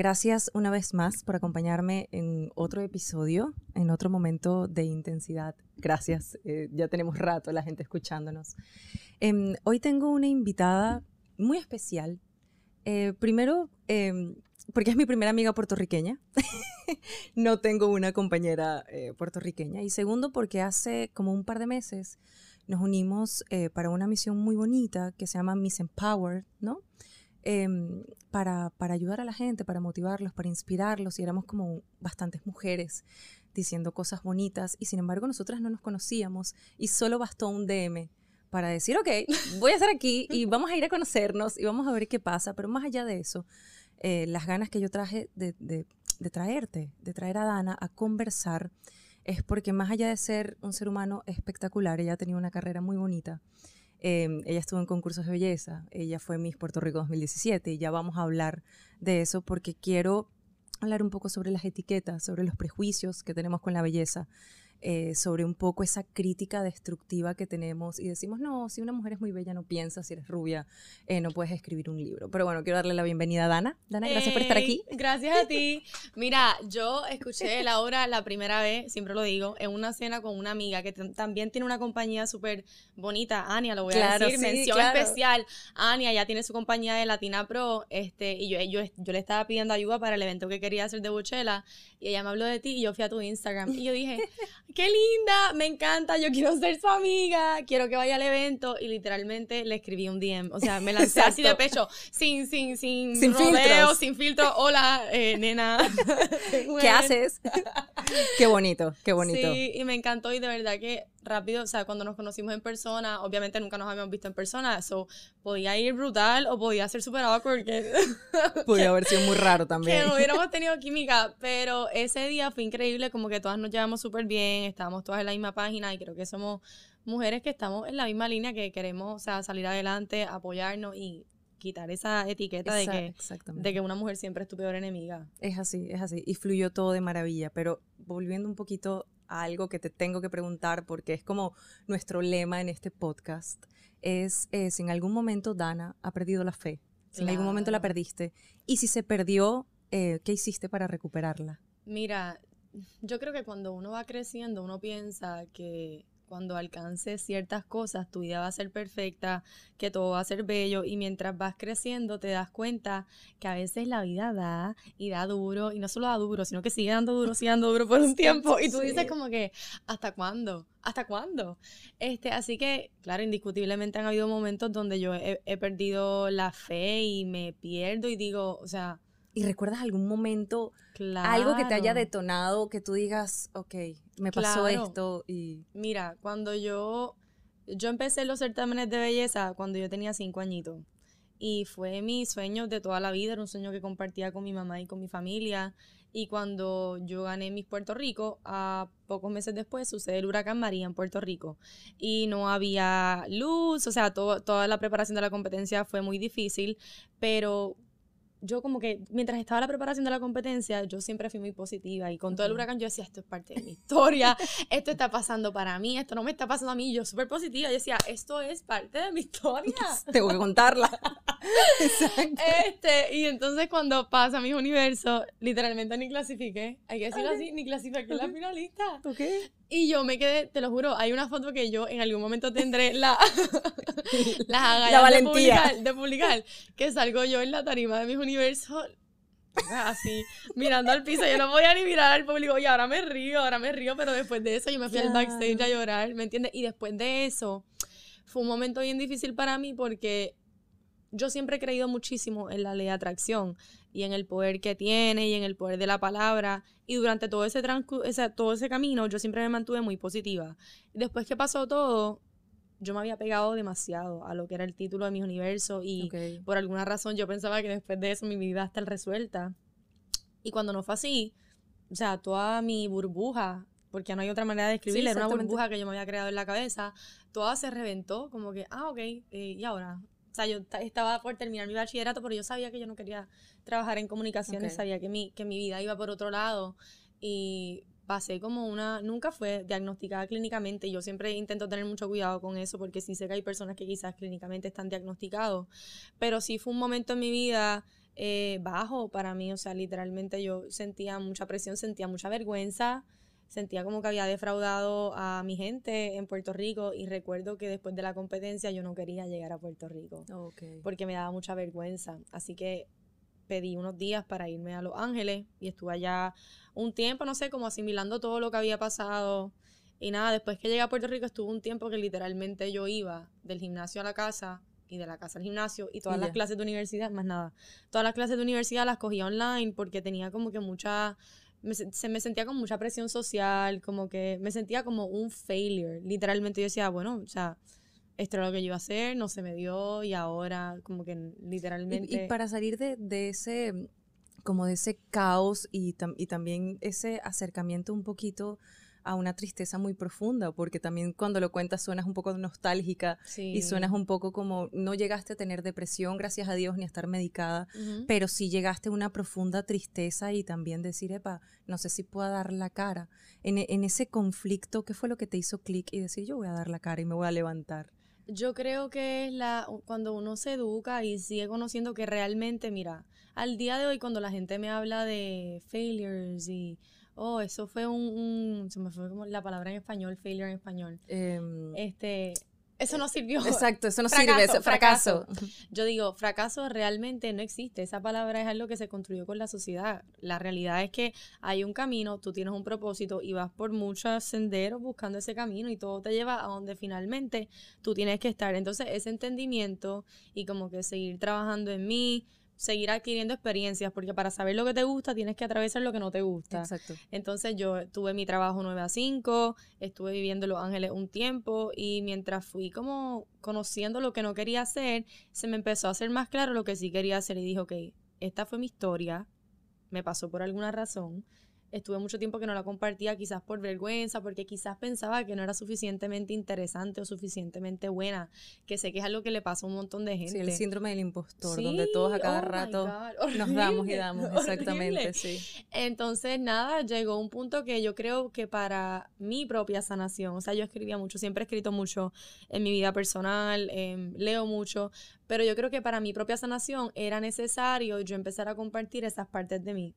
gracias una vez más por acompañarme en otro episodio, en otro momento de intensidad. Gracias, eh, ya tenemos rato la gente escuchándonos. Em, hoy tengo una invitada muy especial. Eh, primero, em, porque es mi primera amiga puertorriqueña. no tengo una compañera puertorriqueña. Y segundo, porque hace como un par de meses nos unimos para una misión muy bonita que se llama Miss Empowered, ¿no? Em, para, para, ayudar a la gente, para motivarlos, para inspirarlos, y éramos como bastantes mujeres diciendo cosas bonitas, y sin embargo nosotras no nos conocíamos, y solo bastó un DM para decir, ok, voy a estar aquí y vamos a ir a conocernos y vamos a ver qué pasa, pero más allá de eso, eh, las ganas que yo traje de, de, de traerte, de traer a Dana a conversar, es porque más allá de ser un ser humano espectacular, ella ha tenido una carrera muy bonita, Em, ella estuvo en concursos de belleza, ella fue Miss Puerto Rico 2017 y ya vamos a hablar de eso porque quiero hablar un poco sobre las etiquetas, sobre los prejuicios que tenemos con la belleza, eh, sobre un poco esa crítica destructiva que tenemos y decimos, no, si una mujer es muy bella no piensa, si eres rubia eh, no puedes escribir un libro. Pero bueno, quiero darle la bienvenida a Dana. Dana, gracias por estar aquí. Gracias a ti. Mira, yo escuché la obra la primera vez, siempre lo digo, en una cena con una amiga que también tiene una compañía súper bonita, Ania, lo voy a decir, mención especial. Ania ya tiene su compañía de Latina Pro, este, y yo, yo, yo le estaba pidiendo ayuda para el evento que quería hacer de Buchela, y ella me habló de ti, y yo fui a tu Instagram, y yo dije, qué linda, me encanta, yo quiero ser su amiga, quiero que vaya al evento. Y literalmente le escribí un DM, o sea, me lancé así de pecho, sin, sin, sin, sin rodeo, sin filtro, hola, eh, nena. ¿Qué haces? qué bonito, qué bonito. Sí, y me encantó y de verdad que rápido, o sea, cuando nos conocimos en persona, obviamente nunca nos habíamos visto en persona, eso podía ir brutal o podía ser súper awkward. Que, podía haber sido muy raro también. Que no hubiéramos tenido química, pero ese día fue increíble, como que todas nos llevamos súper bien, estábamos todas en la misma página y creo que somos mujeres que estamos en la misma línea, que queremos, o sea, salir adelante, apoyarnos y quitar esa etiqueta de, que, de que una mujer siempre es tu peor enemiga. Es así, es así. Y fluyó todo de maravilla. Pero volviendo un poquito algo que te tengo que preguntar porque es como nuestro lema en este podcast, es si en algún momento Dana ha perdido la fe, si en algún momento la perdiste y si se perdió, eh, ¿qué hiciste para recuperarla? Mira, yo creo que cuando uno va creciendo, uno piensa que cuando alcances ciertas cosas, tu vida va a ser perfecta, que todo va a ser bello y mientras vas creciendo te das cuenta que a veces la vida da y da duro y no solo da duro, sino que sigue dando duro, sigue dando duro por un tiempo y tú dices como que, ¿hasta cuándo? ¿Hasta cuándo? Este, así que, claro, indiscutiblemente han habido momentos donde yo he, he perdido la fe y me pierdo y digo, o sea, ¿Y recuerdas algún momento, algo que te haya detonado, que tú digas, ok, me pasó esto? Y... Mira, cuando yo, yo empecé los certámenes de belleza cuando yo tenía cinco añitos. Y fue mi sueño de toda la vida, era un sueño que compartía con mi mamá y con mi familia. Y cuando yo gané mis Puerto Rico, a pocos meses después sucede el huracán María en Puerto Rico. Y no había luz, o sea, toda la preparación de la competencia fue muy difícil, pero yo como que mientras estaba la preparación de la competencia, yo siempre fui muy positiva y con todo el huracán yo decía, esto es parte de mi historia, esto está pasando para mí, esto no me está pasando a mí, yo súper positiva, yo decía, esto es parte de mi historia. Tengo que contarla. Exacto. Este, y entonces cuando pasa mi universo, literalmente ni clasifiqué, hay que decirlo así, ni clasifiqué la finalista. Ok. Y yo me quedé, te lo juro, hay una foto que yo en algún momento tendré la, la, la valentía de publicar, que salgo yo en la tarima de mis universos así, mirando al piso. Yo no podía ni mirar al público. Y ahora me río, ahora me río, pero después de eso yo me fui al backstage a llorar, ¿me entiendes? Y después de eso, fue un momento bien difícil para mí porque yo siempre he creído muchísimo en la ley de atracción y en el poder que tiene y en el poder de la palabra. Y durante todo ese, ese, todo ese camino yo siempre me mantuve muy positiva. Después que pasó todo, yo me había pegado demasiado a lo que era el título de mi universo y por alguna razón yo pensaba que después de eso mi vida iba a estar resuelta. Y cuando no fue así, o sea, toda mi burbuja, porque no hay otra manera de describirla, era una burbuja que yo me había creado en la cabeza, toda se reventó, como que, ah, ok, eh, ¿y ahora? O sea, yo estaba por terminar mi bachillerato, pero yo sabía que yo no quería trabajar en comunicaciones, sabía que mi, que mi vida iba por otro lado. Y pasé como una, nunca fue diagnosticada clínicamente, yo siempre intento tener mucho cuidado con eso porque sí sé que hay personas que quizás clínicamente están diagnosticados, pero sí fue un momento en mi vida eh, bajo para mí. O sea, literalmente yo sentía mucha presión, sentía mucha vergüenza, sentía como que había defraudado a mi gente en Puerto Rico y recuerdo que después de la competencia yo no quería llegar a Puerto Rico porque me daba mucha vergüenza. Así que pedí unos días para irme a Los Ángeles y estuve allá un tiempo, no sé, como asimilando todo lo que había pasado. Y nada, después que llegué a Puerto Rico estuvo un tiempo que literalmente yo iba del gimnasio a la casa y de la casa al gimnasio y todas las clases de universidad, más nada. Todas las clases de universidad las cogía online porque tenía como que mucha se me sentía con mucha presión social, como que me sentía como un failure. Literalmente yo decía, bueno, o sea, esto era lo que yo iba a hacer, no se me dio y ahora como que literalmente... Y, para salir de, de, ese, como de ese caos y, y también ese acercamiento un poquito a una tristeza muy profunda, porque también cuando lo cuentas suenas un poco nostálgica y suenas un poco como no llegaste a tener depresión, gracias a Dios, ni a estar medicada, pero sí llegaste a una profunda tristeza y también decir, epa, no sé si puedo dar la cara. En, en ese conflicto, ¿qué fue lo que te hizo clic y decir, yo voy a dar la cara y me voy a levantar? Yo creo que es la, cuando uno se educa y sigue conociendo que realmente, mira, al día de hoy cuando la gente me habla de failures y oh, eso fue un, se me fue como la palabra en español, failure en español. Em, este, eso no sirvió. Exacto, eso no sirve, eso, fracaso. Yo digo, fracaso realmente no existe. Esa palabra es algo que se construyó con la sociedad. La realidad es que hay un camino, tú tienes un propósito y vas por muchos senderos buscando ese camino y todo te lleva a donde finalmente tú tienes que estar. Entonces, ese entendimiento y como que seguir trabajando en mí, seguir adquiriendo experiencias, porque para saber lo que te gusta tienes que atravesar lo que no te gusta. Exacto. Entonces yo tuve mi trabajo 9 a 5, estuve viviendo en Los Ángeles un tiempo y mientras fui como conociendo lo que no quería hacer, se me empezó a hacer más claro lo que sí quería hacer y dije, ok, esta fue mi historia, me pasó por alguna razón, estuve mucho tiempo que no la compartía, quizás por vergüenza, porque quizás pensaba que no era suficientemente interesante o suficientemente buena, que sé que es algo que le pasa a un montón de gente. Sí, el síndrome del impostor, donde todos a cada oh rato nos damos y damos, exactamente, sí. Entonces, nada, llegó un punto que yo creo que para mi propia sanación, o sea, yo escribía mucho, siempre he escrito mucho en mi vida personal, em, leo mucho, pero yo creo que para mi propia sanación era necesario yo empezar a compartir esas partes de mí.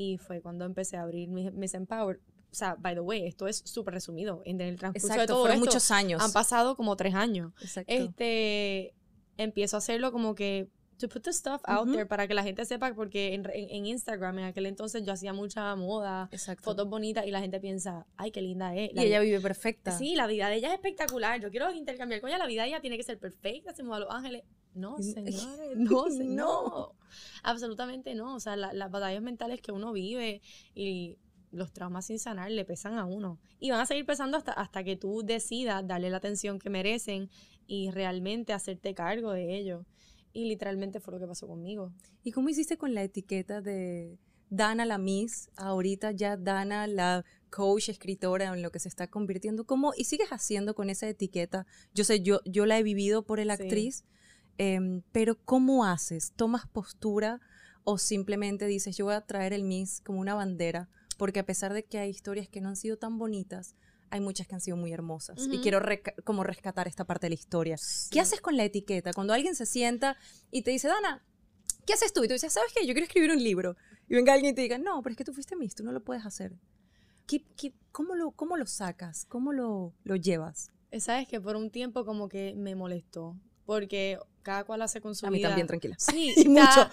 Y fue cuando empecé a abrir Miss, Empower. O sea, by the way, esto es súper resumido. En el transcurso de todo fueron muchos años. Han pasado como tres años. Exacto. Este, empiezo a hacerlo como que to put the stuff out there para que la gente sepa, porque en, en, Instagram en aquel entonces yo hacía mucha moda, fotos bonitas y la gente piensa, ay, qué linda es. y ella vive perfecta. Sí, la vida de ella es espectacular. Yo quiero intercambiar con ella, la vida de ella tiene que ser perfecta, se mueve a Los Ángeles. No, señores, no, no. Absolutamente no. O sea, las batallas mentales que uno vive y los traumas sin sanar le pesan a uno. Y van a seguir pesando hasta, hasta que tú decidas darle la atención que merecen y realmente hacerte cargo de ello. Y literalmente fue lo que pasó conmigo. ¿Y cómo hiciste con la etiqueta de Dana la Miss, ahorita ya Dana la coach, escritora, en lo que se está convirtiendo? ¿Cómo, y sigues haciendo con esa etiqueta? Yo sé, yo, yo la he vivido por el actriz, em, pero ¿cómo haces? ¿Tomas postura o simplemente dices, yo voy a traer el Miss como una bandera? Porque a pesar de que hay historias que no han sido tan bonitas, hay muchas que han sido muy hermosas y quiero como rescatar esta parte de la historia. ¿Qué haces con la etiqueta? Cuando alguien se sienta y te dice, Dana, ¿qué haces tú? Y tú dices, ¿sabes qué? Yo quiero escribir un libro. Y venga alguien y te diga, no, pero es que tú fuiste Miss, tú no lo puedes hacer. ¿Qué, cómo, lo, ¿Cómo lo sacas? ¿Cómo lo, lo llevas? Sabes que por un tiempo como que me molestó, porque cada cual hace con su vida. A mí también, tranquila. Sí, mucho.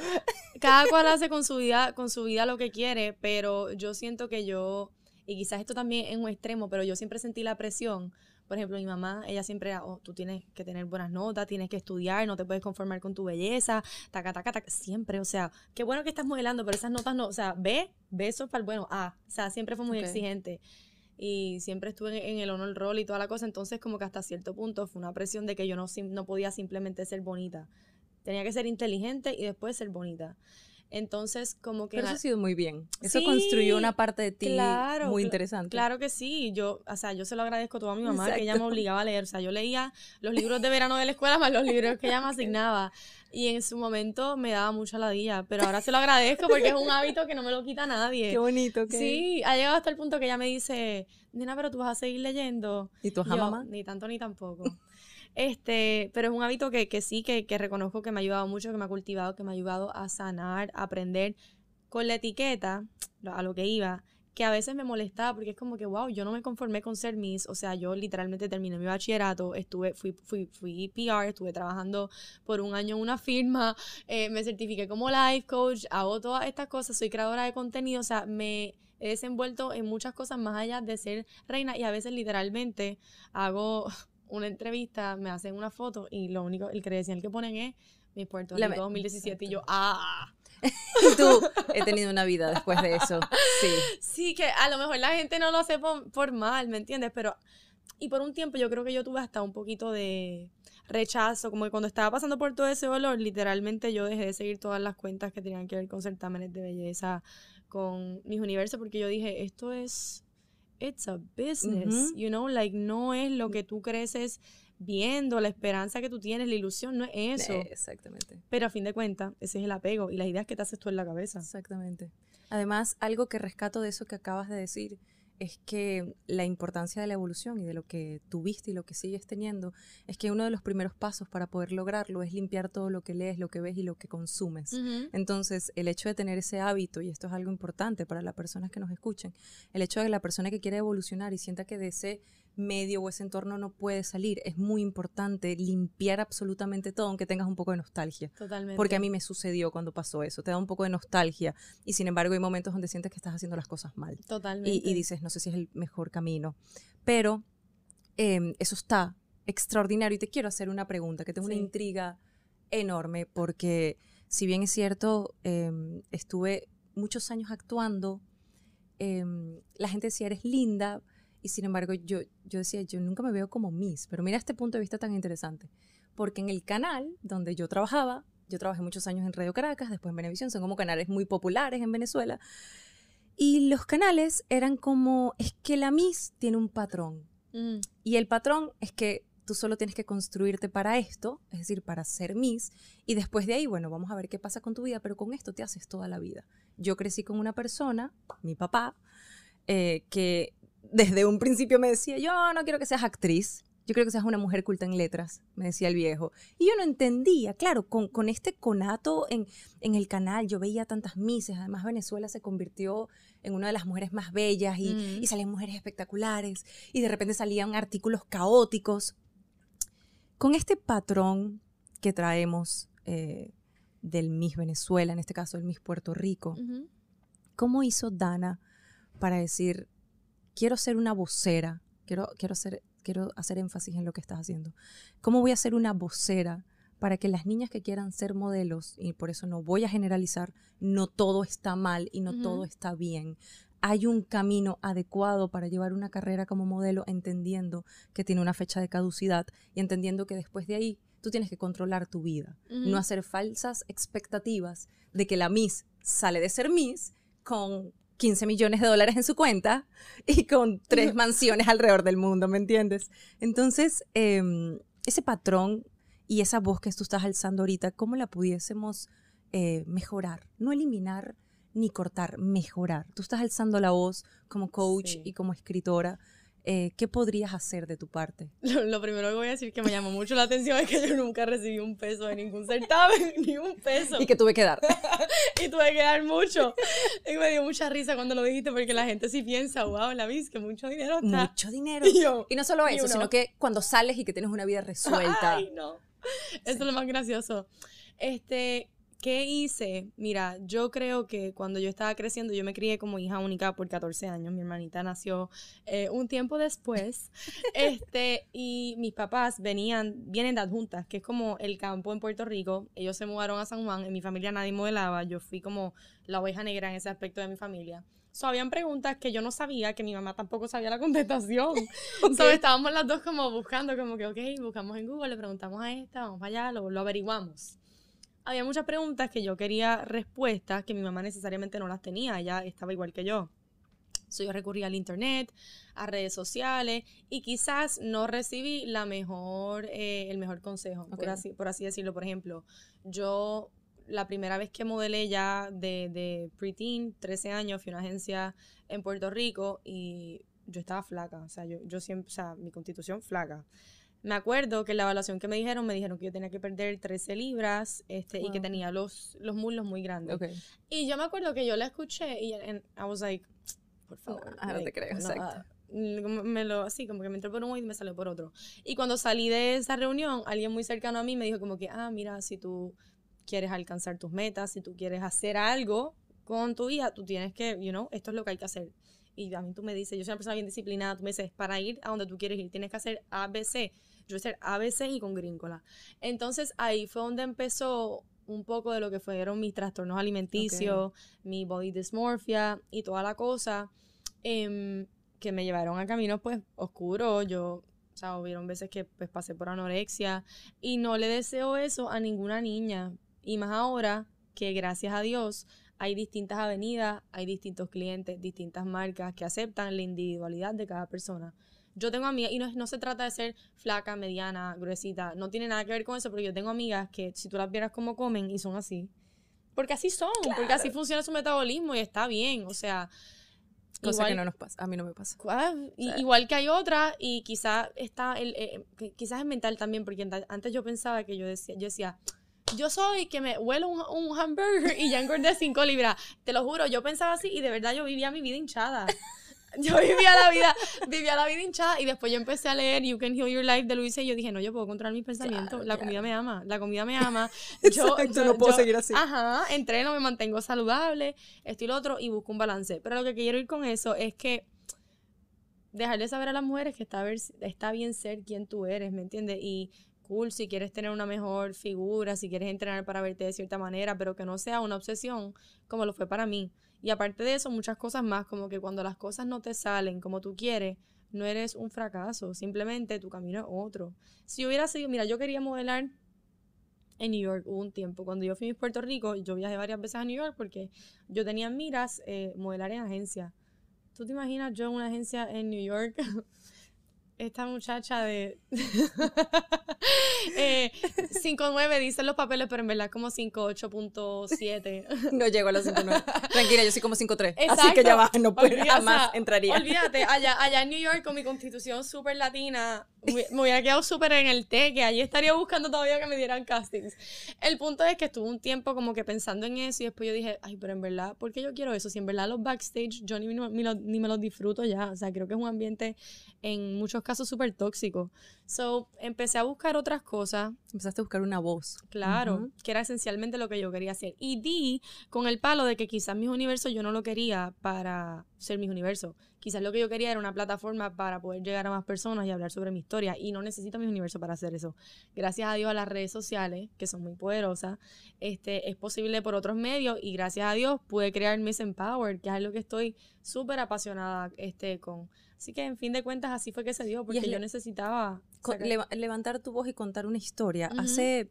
Cada cual hace con su vida, con su vida lo que quiere, pero yo siento que yo y quizás esto también es un extremo, pero yo siempre sentí la presión. Por ejemplo, mi mamá, ella siempre era, oh, tú tienes que tener buenas notas, tienes que estudiar, no te puedes conformar con tu belleza, taca, taca, taca, siempre, o sea, qué bueno que estás modelando, pero esas notas no, o sea, ve, eso para el bueno, ah, o sea, siempre fue muy exigente y siempre estuve en el honor roll y toda la cosa, entonces como que hasta cierto punto fue una presión de que yo no, no podía simplemente ser bonita, tenía que ser inteligente y después ser bonita. Entonces, como que... Pero eso ha sido muy bien. Eso construyó una parte de ti muy interesante. Claro que sí. Yo, o sea, yo se lo agradezco a toda mi mamá, que ella me obligaba a leer. O sea, yo leía los libros de verano de la escuela más los libros que ella me asignaba. Y en su momento me daba mucha ladilla, pero ahora se lo agradezco porque es un hábito que no me lo quita nadie. Qué bonito, que Sí, ha llegado hasta el punto que ella me dice, nena, pero tú vas a seguir leyendo. ¿Y tu mamá? Ni tanto ni tampoco. Este, pero es un hábito que, que sí, que, que reconozco que me ha ayudado mucho, que me ha cultivado, que me ha ayudado a sanar, a aprender con la etiqueta, a lo que iba, que a veces me molestaba porque es como que, wow, yo no me conformé con ser Miss, o sea, yo literalmente terminé mi bachillerato, estuve, fui, fui, fui PR, estuve trabajando por un año en una firma, eh, me certifiqué como life coach, hago todas estas cosas, soy creadora de contenido, o sea, me he desenvuelto en muchas cosas más allá de ser reina y a veces literalmente hago una entrevista, me hacen una foto y lo único, el credencial que ponen es mi Puerto Rico 2017 y yo, ah, y tú, he tenido una vida después de eso. Sí. Sí, que a lo mejor la gente no lo hace por, mal, ¿me entiendes? Pero, y por un tiempo yo creo que yo tuve hasta un poquito de rechazo, como que cuando estaba pasando por todo ese dolor, literalmente yo dejé de seguir todas las cuentas que tenían que ver con certámenes de belleza, con mis universos, porque yo dije, esto es, it's a business, you know, like no es lo que tú creces viendo, la esperanza que tú tienes, la ilusión, no es eso. exactamente. Pero a fin de cuentas, ese es el apego y las ideas que te haces tú en la cabeza. Exactamente. Además, algo que rescato de eso que acabas de decir es que la importancia de la evolución y de lo que tuviste y lo que sigues teniendo es que uno de los primeros pasos para poder lograrlo es limpiar todo lo que lees, lo que ves y lo que consumes. Entonces, el hecho de tener ese hábito, y esto es algo importante para las personas que nos escuchen, el hecho de que la persona que quiere evolucionar y sienta que desee medio o ese entorno no puede salir. Es muy importante limpiar absolutamente todo, aunque tengas un poco de nostalgia. Totalmente. Porque a mí me sucedió cuando pasó eso. Te da un poco de nostalgia y sin embargo hay momentos donde sientes que estás haciendo las cosas mal. Totalmente. Y, dices, no sé si es el mejor camino. Pero em, eso está extraordinario y te quiero hacer una pregunta que tengo una intriga enorme porque si bien es cierto, em, estuve muchos años actuando, em, la gente decía, eres linda, y sin embargo, yo, yo decía, yo nunca me veo como Miss, pero mira este punto de vista tan interesante. Porque en el canal donde yo trabajaba, yo trabajé muchos años en Radio Caracas, después en Venevisión, son como canales muy populares en Venezuela. Y los canales eran como, es que la Miss tiene un patrón. Mm. Y el patrón es que tú solo tienes que construirte para esto, es decir, para ser Miss, y después de ahí, bueno, vamos a ver qué pasa con tu vida, pero con esto te haces toda la vida. Yo crecí con una persona, mi papá, eh, que desde un principio me decía, yo no quiero que seas actriz, yo quiero que seas una mujer culta en letras, me decía el viejo. Y yo no entendía, claro, con, con este conato en, en, el canal, yo veía tantas mises, además Venezuela se convirtió en una de las mujeres más bellas y, mm. y salían mujeres espectaculares y de repente salían artículos caóticos. Con este patrón que traemos eh, del Miss Venezuela, en este caso el Miss Puerto Rico, ¿cómo hizo Dana para decir, quiero ser una vocera, quiero, quiero, hacer, quiero hacer énfasis en lo que estás haciendo. ¿Cómo voy a ser una vocera para que las niñas que quieran ser modelos, y por eso no voy a generalizar, no todo está mal y no todo está bien. Hay un camino adecuado para llevar una carrera como modelo entendiendo que tiene una fecha de caducidad y entendiendo que después de ahí tú tienes que controlar tu vida, no hacer falsas expectativas de que la Miss sale de ser Miss con 15 millones de dólares en su cuenta y con tres mansiones alrededor del mundo, ¿me entiendes? Entonces, em, ese patrón y esa voz que tú estás alzando ahorita, ¿cómo la pudiésemos eh, mejorar? No eliminar ni cortar, mejorar. Tú estás alzando la voz como coach y como escritora eh, ¿qué podrías hacer de tu parte? Lo, primero que voy a decir que me llamó mucho la atención es que yo nunca recibí un peso de ningún certamen, ni un peso. Y que tuve que dar. y tuve que dar mucho. Y me dio mucha risa cuando lo dijiste porque la gente sí piensa, wow, la vis, que mucho dinero está. Mucho dinero. Y, no solo eso, sino que cuando sales y que tienes una vida resuelta. Ay, no. Eso es lo más gracioso. Este, ¿Qué hice? Mira, yo creo que cuando yo estaba creciendo, yo me crié como hija única por 14 años. Mi hermanita nació eh, un tiempo después. este, y mis papás venían, vienen de adjuntas, que es como el campo en Puerto Rico. Ellos se mudaron a San Juan. En mi familia nadie modelaba. Yo fui como la oveja negra en ese aspecto de mi familia. So, habían preguntas que yo no sabía, que mi mamá tampoco sabía la contestación. okay. estábamos las dos como buscando, como que, ok, buscamos en Google, le preguntamos a esta, vamos allá, lo, lo averiguamos había muchas preguntas que yo quería respuestas que mi mamá necesariamente no las tenía, ella estaba igual que yo. So, yo recurrí al internet, a redes sociales y quizás no recibí la mejor, eh, el mejor consejo, por, así, por así decirlo. Por ejemplo, yo la primera vez que modelé ya de, de preteen, 13 años, fui a una agencia en Puerto Rico y yo estaba flaca, o sea, yo, yo siempre, o sea, mi constitución flaca. Me acuerdo que la evaluación que me dijeron, me dijeron que yo tenía que perder 13 libras este, y que tenía los, los muslos muy grandes. Y yo me acuerdo que yo la escuché y I was like, por favor. No, no te creo, exacto. Me lo, así, como que me entró por uno y me salió por otro. Y cuando salí de esa reunión, alguien muy cercano a mí me dijo como que, ah, mira, si tú quieres alcanzar tus metas, si tú quieres hacer algo con tu vida, tú tienes que, you know, esto es lo que hay que hacer. Y a mí tú me dices, yo soy una persona bien disciplinada, tú me dices, para ir a donde tú quieres ir, tienes que hacer ABC. Yo voy a hacer ABC y con gringola. Entonces ahí fue donde empezó un poco de lo que fueron mis trastornos alimenticios, mi body dysmorphia y toda la cosa. Em, que me llevaron a caminos pues oscuros. Yo, o sea, hubieron veces que pues pasé por anorexia y no le deseo eso a ninguna niña. Y más ahora que gracias a Dios hay distintas avenidas, hay distintos clientes, distintas marcas que aceptan la individualidad de cada persona. Yo tengo amigas, y no, no se trata de ser flaca, mediana, gruesita, no tiene nada que ver con eso, pero yo tengo amigas que si tú las vieras como comen y son así. Porque así son, porque así funciona su metabolismo y está bien, o sea, Cosa que no nos pasa, a mí no me pasa. Ah, igual que hay otra y quizás está el, eh, quizás es mental también, porque antes yo pensaba que yo decía, yo decía, yo soy que me huelo un, un hamburger y ya engordé 5 libras. Te lo juro, yo pensaba así y de verdad yo vivía mi vida hinchada. Yo vivía la vida, vivía la vida hinchada y después yo empecé a leer You Can Heal Your Life de Luisa y yo dije, no, yo puedo controlar mis pensamientos. la comida me ama, la comida me ama. Yo, Exacto, no puedo seguir así. Ajá, entreno, me mantengo saludable, esto y lo otro y busco un balance. Pero lo que quiero ir con eso es que dejarle saber a las mujeres que está, está bien ser quien tú eres, ¿me entiendes? Y si quieres tener una mejor figura, si quieres entrenar para verte de cierta manera, pero que no sea una obsesión como lo fue para mí. Y aparte de eso, muchas cosas más, como que cuando las cosas no te salen como tú quieres, no eres un fracaso, simplemente tu camino es otro. Si hubiera sido, mira, yo quería modelar en New York un tiempo. Cuando yo fui a Puerto Rico, yo viajé varias veces a New York porque yo tenía miras eh, modelar en agencia. ¿Tú te imaginas yo en una agencia en New York? esta muchacha de eh, 5.9 dicen los papeles, pero en verdad como 5.8.7. no llego a los 5.9. Tranquila, yo soy como 5.3. Así que ya va, no puedo, jamás entraría. Olvídate, allá, allá en New York con mi constitución súper latina, me, hubiera quedado súper en el té, que allí estaría buscando todavía que me dieran castings. El punto es que estuve un tiempo como que pensando en eso y después yo dije, ay, pero en verdad, ¿por qué yo quiero eso? Si en verdad los backstage yo ni, ni, ni me los disfruto ya. O sea, creo que es un ambiente en muchos caso súper tóxico. So, empecé a buscar otras cosas. Empezaste a buscar una voz. Claro, que era esencialmente lo que yo quería hacer. Y di con el palo de que quizás mis universos yo no lo quería para ser mis universos. Quizás lo que yo quería era una plataforma para poder llegar a más personas y hablar sobre mi historia. Y no necesito mis universos para hacer eso. Gracias a Dios a las redes sociales, que son muy poderosas, este, es posible por otros medios. Y gracias a Dios pude crear Miss Empower, que es algo que estoy súper apasionada este, con Así que en fin de cuentas así fue que se dio, porque yo necesitaba... levantar tu voz y contar una historia. Hace,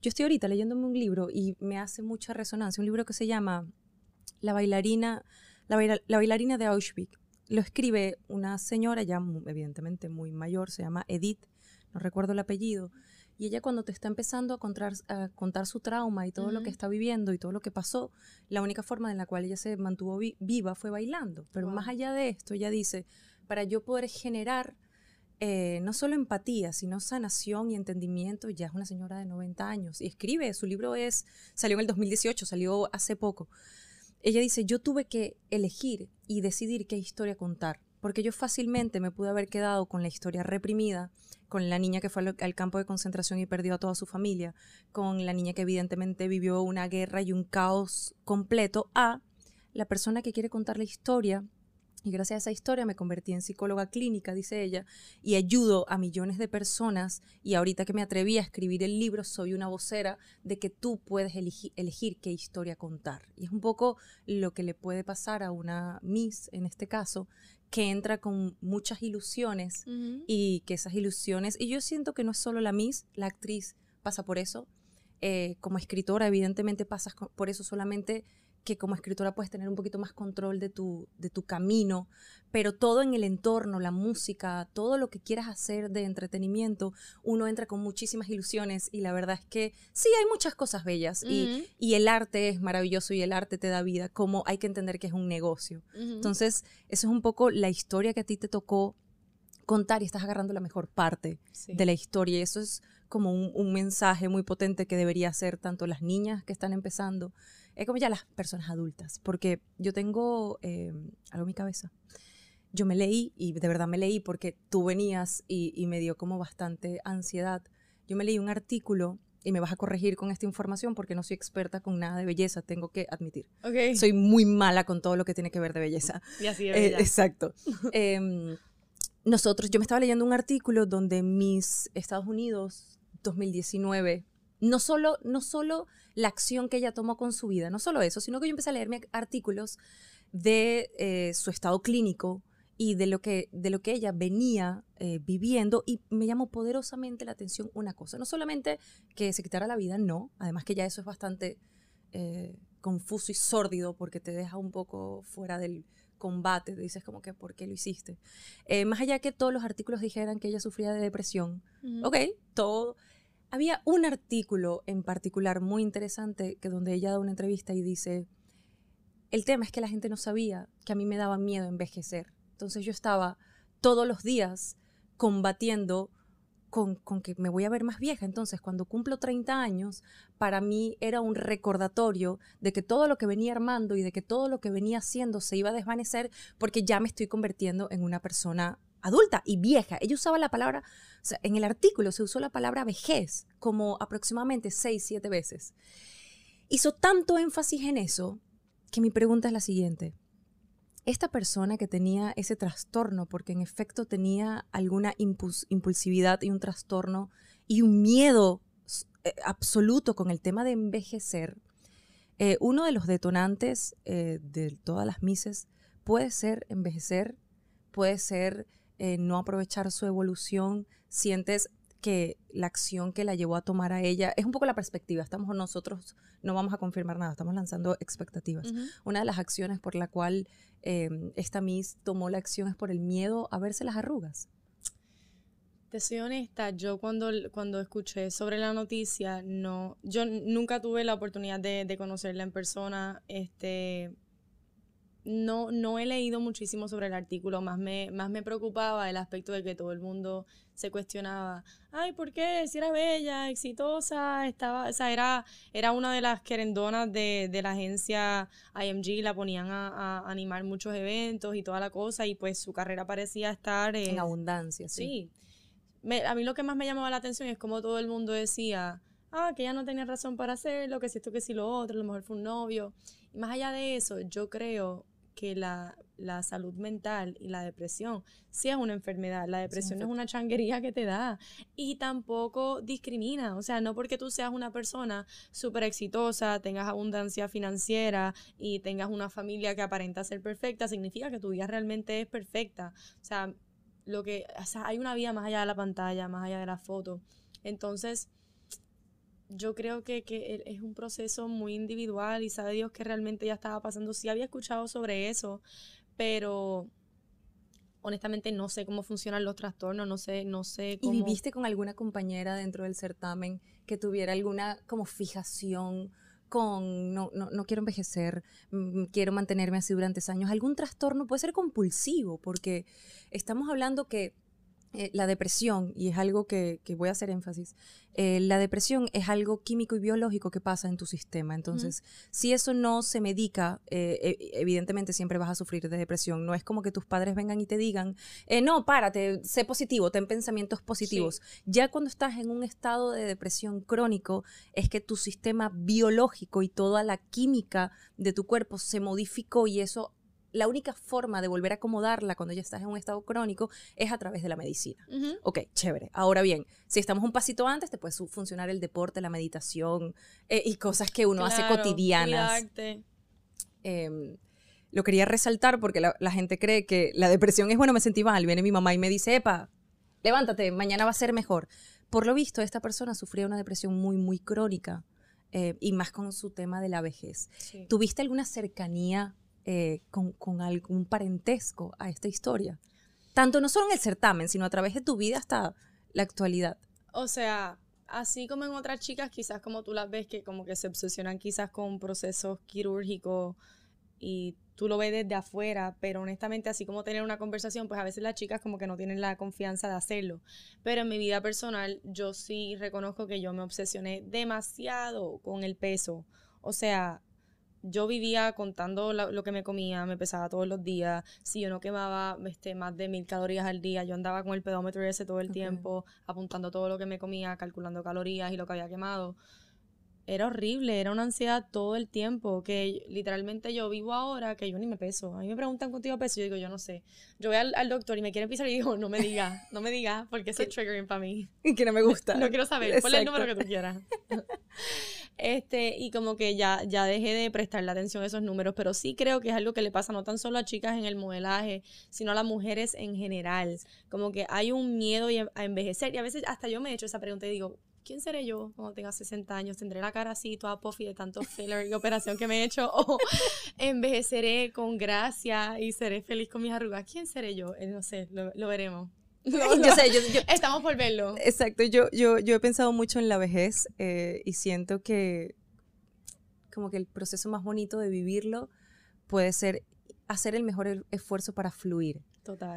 yo estoy ahorita leyéndome un libro y me hace mucha resonancia, un libro que se llama La bailarina, la, bailarina de Auschwitz. Lo escribe una señora ya evidentemente muy mayor, se llama Edith, no recuerdo el apellido. Y ella cuando te está empezando a contar, a contar su trauma y todo lo que está viviendo y todo lo que pasó, la única forma en la cual ella se mantuvo viva fue bailando. Pero más allá de esto, ella dice, para yo poder generar eh, no solo empatía, sino sanación y entendimiento. Ya es una señora de 90 años y escribe, su libro es, salió en el 2018, salió hace poco. Ella dice, yo tuve que elegir y decidir qué historia contar, porque yo fácilmente me pude haber quedado con la historia reprimida, con la niña que fue al campo de concentración y perdió a toda su familia, con la niña que evidentemente vivió una guerra y un caos completo, a la persona que quiere contar la historia y gracias a esa historia me convertí en psicóloga clínica, dice ella, y ayudo a millones de personas. Y ahorita que me atreví a escribir el libro, soy una vocera de que tú puedes elegir qué historia contar. Y es un poco lo que le puede pasar a una Miss, en este caso, que entra con muchas ilusiones y que esas ilusiones, y yo siento que no es solo la Miss, la actriz pasa por eso. Eh, como escritora, evidentemente pasas por eso solamente que como escritora puedes tener un poquito más control de tu, de tu camino, pero todo en el entorno, la música, todo lo que quieras hacer de entretenimiento, uno entra con muchísimas ilusiones y la verdad es que sí, hay muchas cosas bellas y, el arte es maravilloso y el arte te da vida, como hay que entender que es un negocio. Entonces, eso es un poco la historia que a ti te tocó contar y estás agarrando la mejor parte Sí. de la historia. Y eso es como un, un mensaje muy potente que debería hacer tanto las niñas que están empezando, eh, como ya las personas adultas. Porque yo tengo eh, algo en mi cabeza. Yo me leí, y de verdad me leí porque tú venías y, y me dio como bastante ansiedad. Yo me leí un artículo y me vas a corregir con esta información porque no soy experta con nada de belleza, tengo que admitir. Ok. Soy muy mala con todo lo que tiene que ver de belleza. y así de Eh, exacto. Em, nosotros, yo me estaba leyendo un artículo donde Miss Estados Unidos 2019, no solo, no solo la acción que ella tomó con su vida, no solo eso, sino que yo empecé a leerme artículos de eh, su estado clínico y de lo que, de lo que ella venía eh, viviendo y me llamó poderosamente la atención una cosa, no solamente que se quitara la vida, no, además que ya eso es bastante eh, confuso y sórdido porque te deja un poco fuera del combate, te dices como que ¿por qué lo hiciste? Más allá que todos los artículos dijeran que ella sufría de depresión, Ujú. ok, todo. Había un artículo en particular muy interesante que donde ella da una entrevista y dice, el tema es que la gente no sabía que a mí me daba miedo envejecer. Entonces yo estaba todos los días combatiendo con, con que me voy a ver más vieja. Entonces cuando cumplo 30 años, para mí era un recordatorio de que todo lo que venía armando y de que todo lo que venía haciendo se iba a desvanecer porque ya me estoy convirtiendo en una persona adulta y vieja. Ella usaba la palabra, o sea, en el artículo se usó la palabra vejez como aproximadamente 6, 7 veces. Hizo tanto énfasis en eso que mi pregunta es la siguiente. Esta persona que tenía ese trastorno, porque en efecto tenía alguna impuls- impulsividad y un trastorno y un miedo eh, absoluto con el tema de envejecer, eh, uno de los detonantes eh, de todas las mises puede ser envejecer, puede ser eh, no aprovechar su evolución, sientes que la acción que la llevó a tomar a ella, es un poco la perspectiva, estamos nosotros, no vamos a confirmar nada, estamos lanzando expectativas. Una de las acciones por la cual eh, esta Miss tomó la acción es por el miedo a verse las arrugas. Te soy honesta, yo cuando, cuando escuché sobre la noticia, no, yo nunca tuve la oportunidad de, de conocerla en persona. Este, no, no he leído muchísimo sobre el artículo, más me, más me preocupaba el aspecto de que todo el mundo se cuestionaba, ay, ¿por qué? Si era bella, exitosa, estaba, o sea, era, era una de las querendonas de, de la agencia IMG, la ponían a, a animar muchos eventos y toda la cosa, y pues su carrera parecía estar En abundancia, sí. Sí. Me- a mí lo que más me llamaba la atención es como todo el mundo decía, ah, que ella no tenía razón para hacerlo, que si esto, que si lo otro, a lo mejor fue un novio. Y más allá de eso, yo creo que la, la salud mental y la depresión sí es una enfermedad. La depresión no es una changuería que te da y tampoco discrimina. O sea, no porque tú seas una persona súper exitosa, tengas abundancia financiera y tengas una familia que aparenta ser perfecta, significa que tu vida realmente es perfecta. O sea, lo que, o sea, hay una vida más allá de la pantalla, más allá de la foto. Entonces, yo creo que, que e- es un proceso muy individual y sabe Dios que realmente ya estaba pasando. Sí había escuchado sobre eso, pero honestamente no sé cómo funcionan los trastornos, no sé, no sé ¿Y cómo... viviste con alguna compañera dentro del certamen que tuviera alguna como fijación con no, no, no quiero envejecer, mm, quiero mantenerme así durante años? ¿Algún trastorno puede ser compulsivo? Porque estamos hablando que eh, la depresión, y es algo que, que voy a hacer énfasis, eh, la depresión es algo químico y biológico que pasa en tu sistema. Entonces, si eso no se medica, eh, e- evidentemente siempre vas a sufrir de depresión. No es como que tus padres vengan y te digan, eh, no, párate, sé positivo, ten pensamientos positivos. Ya cuando estás en un estado de depresión crónico, es que tu sistema biológico y toda la química de tu cuerpo se modificó y eso, la única forma de volver a acomodarla cuando ya estás en un estado crónico es a través de la medicina. Ujú. Ok, chévere. Ahora bien, si estamos un pasito antes, te puede funcionar el deporte, la meditación eh, y cosas que uno hace cotidianas. Em, lo quería resaltar porque la, la gente cree que la depresión es, bueno, me sentí mal. Viene mi mamá y me dice, epa, levántate, mañana va a ser mejor. Por lo visto, esta persona sufría una depresión muy, muy crónica eh, y más con su tema de la vejez. Sí. ¿Tuviste alguna cercanía eh, con, con algún parentesco a esta historia? Tanto no solo en el certamen, sino a través de tu vida hasta la actualidad. O sea, así como en otras chicas, quizás como tú las ves que como que se obsesionan quizás con procesos quirúrgicos y tú lo ves desde afuera, pero honestamente, así como tener una conversación, pues a veces las chicas como que no tienen la confianza de hacerlo. Pero en mi vida personal, yo sí reconozco que yo me obsesioné demasiado con el peso. O sea, yo vivía contando lo, que me comía, me pesaba todos los días. Si yo no quemaba este, más de mil calorías al día, yo andaba con el pedómetro ese todo el tiempo, apuntando todo lo que me comía, calculando calorías y lo que había quemado era horrible, era una ansiedad todo el tiempo, que literalmente yo vivo ahora que yo ni me peso. A mí me preguntan contigo peso y yo digo, yo no sé. Yo voy al, doctor y me quieren pisar y digo, no me diga, no me diga, porque es triggering para mí. Y que no me gusta. No quiero saber, ponle el número que tú quieras. este, y como que ya, ya dejé de prestarle atención a esos números, pero sí creo que es algo que le pasa no tan solo a chicas en el modelaje, sino a las mujeres en general. Como que hay un miedo a envejecer y a veces hasta yo me he hecho esa pregunta y digo, ¿quién seré yo cuando tenga 60 años? ¿Tendré la cara así, toda puffy de tanto filler y operación que me he hecho? ¿O envejeceré con gracia y seré feliz con mis arrugas? ¿Quién seré yo? Eh, no sé, lo, veremos. yo sé, yo, Estamos por verlo. Exacto, yo, yo, yo he pensado mucho en la vejez eh, y siento que como que el proceso más bonito de vivirlo puede ser hacer el mejor esfuerzo para fluir.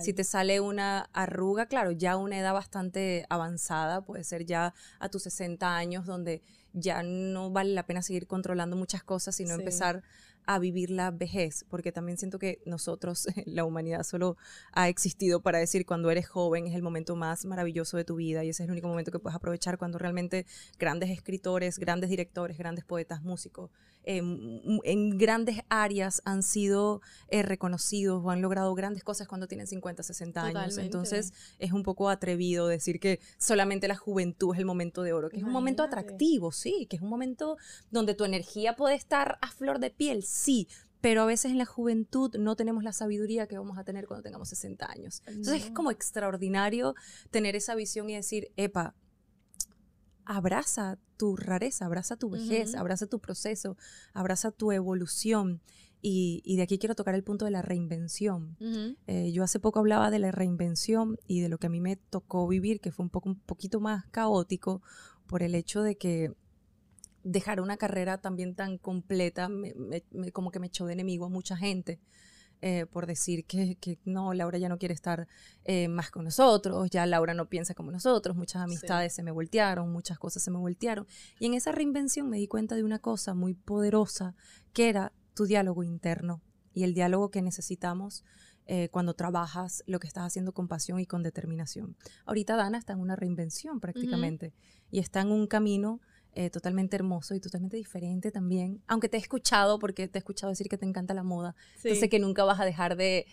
Si te sale una arruga, claro, ya a una edad bastante avanzada, puede ser ya a tus 60 años, donde ya no vale la pena seguir controlando muchas cosas, sino empezar a vivir la vejez, porque también siento que nosotros, la humanidad solo ha existido para decir cuando eres joven es el momento más maravilloso de tu vida y ese es el único momento que puedes aprovechar cuando realmente grandes escritores, grandes directores, grandes poetas, músicos, em, en grandes áreas han sido eh, reconocidos o han logrado grandes cosas cuando tienen 50, 60 años. Entonces es un poco atrevido decir que solamente la juventud es el momento de oro, que es un momento atractivo, sí, que es un momento donde tu energía puede estar a flor de piel, sí, pero a veces en la juventud no tenemos la sabiduría que vamos a tener cuando tengamos 60 años. Entonces es como extraordinario tener esa visión y decir, epa, abraza tu rareza, abraza tu vejez, abraza tu proceso, abraza tu evolución. Y, de aquí quiero tocar el punto de la reinvención. Eh, yo hace poco hablaba de la reinvención y de lo que a mí me tocó vivir, que fue un, poco, un poquito más caótico por el hecho de que dejar una carrera también tan completa, como que me echó de enemigo a mucha gente. Eh, por decir que, no, Laura ya no quiere estar eh, más con nosotros, ya Laura no piensa como nosotros, muchas amistades se me voltearon, muchas cosas se me voltearon. Y en esa reinvención me di cuenta de una cosa muy poderosa, que era tu diálogo interno y el diálogo que necesitamos eh, cuando trabajas lo que estás haciendo con pasión y con determinación. Ahorita Dana está en una reinvención prácticamente y está en un camino eh, totalmente hermoso y totalmente diferente también. Aunque te he escuchado, porque te he escuchado decir que te encanta la moda, entonces que nunca vas a dejar de,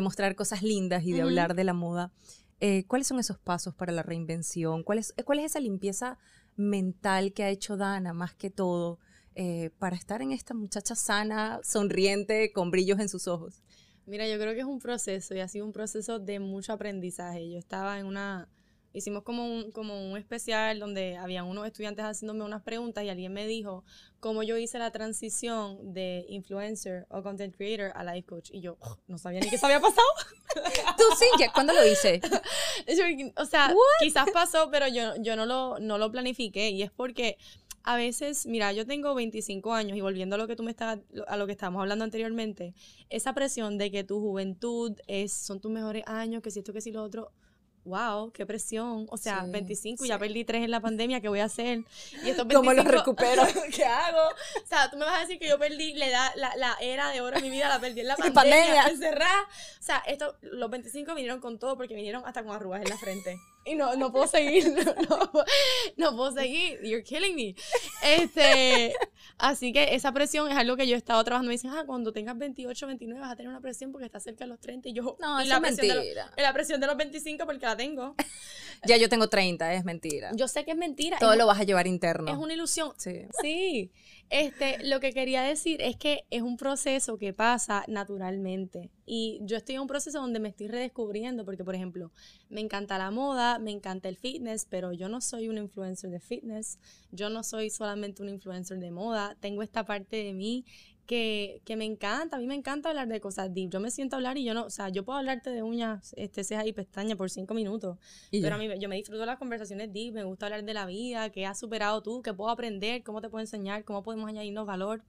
mostrar cosas lindas y de hablar de la moda. Eh, ¿Cuáles son esos pasos para la reinvención? ¿Cuál es, ¿Cuál es esa limpieza mental que ha hecho Dana más que todo eh, para estar en esta muchacha sana, sonriente, con brillos en sus ojos? Mira, yo creo que es un proceso y ha sido un proceso de mucho aprendizaje. Yo estaba en una hicimos como un, como un especial donde había unos estudiantes haciéndome unas preguntas y alguien me dijo cómo yo hice la transición de influencer o content creator a life coach. Y yo no sabía ni qué se había pasado. ¿Tú sí? ¿Cuándo lo hice? o sea, quizás pasó, pero yo, yo no, lo, no lo planifiqué. Y es porque a veces, mira, yo tengo 25 años y volviendo a lo que tú me estás, a lo que estábamos hablando anteriormente, esa presión de que tu juventud es, son tus mejores años, que si esto, que si lo otro, wow, qué presión. O sea, 25 y ya perdí 3 en la pandemia, ¿qué voy a hacer? Y estos 25, ¿Cómo los recupero? ¿Qué hago? O sea, tú me vas a decir que yo perdí la, la, la era de oro en mi vida, la perdí en la pandemia, pandemia. encerrada. O sea, esto, los 25 vinieron con todo porque vinieron hasta con arrugas en la frente y no, no puedo seguir, no, no, puedo seguir, you're killing me. Este, así que esa presión es algo que yo he estado trabajando. Me dicen, ah, cuando tengas 28, 29 vas a tener una presión porque estás cerca de los 30. Y yo, no, y la presión mentira. De la presión de los 25 porque la tengo. ya yo tengo 30, es mentira. Yo sé que es mentira. Todo lo vas a llevar interno. Es una ilusión. Sí. Sí. Este, lo que quería decir es que es un proceso que pasa naturalmente. Y yo estoy en un proceso donde me estoy redescubriendo, porque, por ejemplo, me encanta la moda, me encanta el fitness, pero yo no soy un influencer de fitness, yo no soy solamente un influencer de moda, tengo esta parte de mí que, me encanta, a mí me encanta hablar de cosas deep. Yo me siento a hablar y yo no, o sea, yo puedo hablarte de uñas, este, cejas y pestañas por cinco minutos, pero a mí yo me disfruto las conversaciones deep, me gusta hablar de la vida, qué has superado tú, qué puedo aprender, cómo te puedo enseñar, cómo podemos añadirnos valor.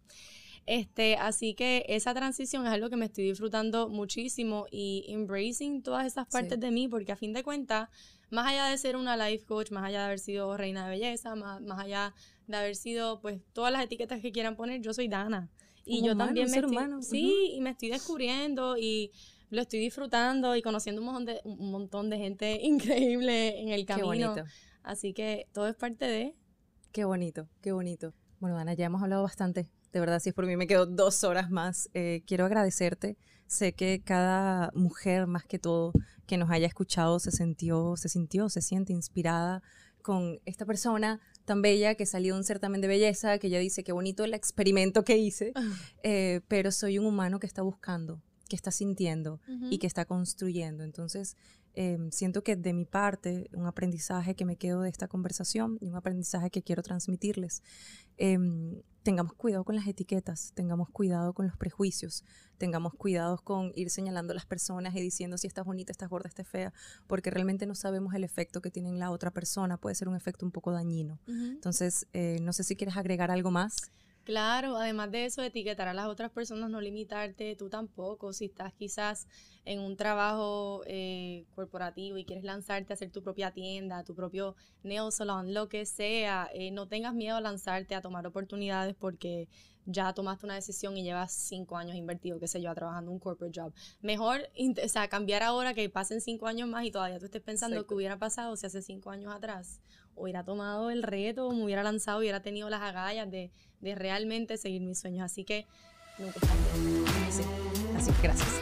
Este, así que esa transición es algo que me estoy disfrutando muchísimo y embracing todas esas partes de mí, porque a fin de cuentas, más allá de ser una life coach, más allá de haber sido reina de belleza, más, más allá de haber sido, pues, todas las etiquetas que quieran poner, yo soy Dana. Y yo también me estoy, sí, y me estoy descubriendo y lo estoy disfrutando y conociendo un montón de, un montón de gente increíble en el camino. Qué bonito. Así que todo es parte de... Qué bonito, qué bonito. Bueno, Dana, ya hemos hablado bastante de verdad, si es por mí, me quedo dos horas más. Eh, quiero agradecerte. Sé que cada mujer, más que todo, que nos haya escuchado, se sintió, se sintió, se siente inspirada con esta persona tan bella que salió de un certamen de belleza, que ella dice qué bonito el experimento que hice, eh, pero soy un humano que está buscando, que está sintiendo y que está construyendo. Entonces, Em, siento que de mi parte, un aprendizaje que me quedo de esta conversación y un aprendizaje que quiero transmitirles, em, tengamos cuidado con las etiquetas, tengamos cuidado con los prejuicios, tengamos cuidado con ir señalando a las personas y diciendo si estás bonita, estás gorda, estás fea, porque realmente no sabemos el efecto que tiene en la otra persona, puede ser un efecto un poco dañino. Entonces, eh, no sé si quieres agregar algo más. Claro, además de eso, etiquetar a las otras personas, no limitarte, tú tampoco. Si estás quizás en un trabajo eh, corporativo y quieres lanzarte a hacer tu propia tienda, tu propio nail salon, lo que sea, eh, no tengas miedo a lanzarte a tomar oportunidades porque ya tomaste una decisión y llevas cinco años invertido, qué sé yo, trabajando un corporate job. Mejor, o sea, cambiar ahora que pasen cinco años más y todavía tú estés pensando qué hubiera pasado si hace cinco años atrás hubiera tomado el reto, me hubiera lanzado, hubiera tenido las agallas de, de realmente seguir mis sueños. Así que Así, así que gracias.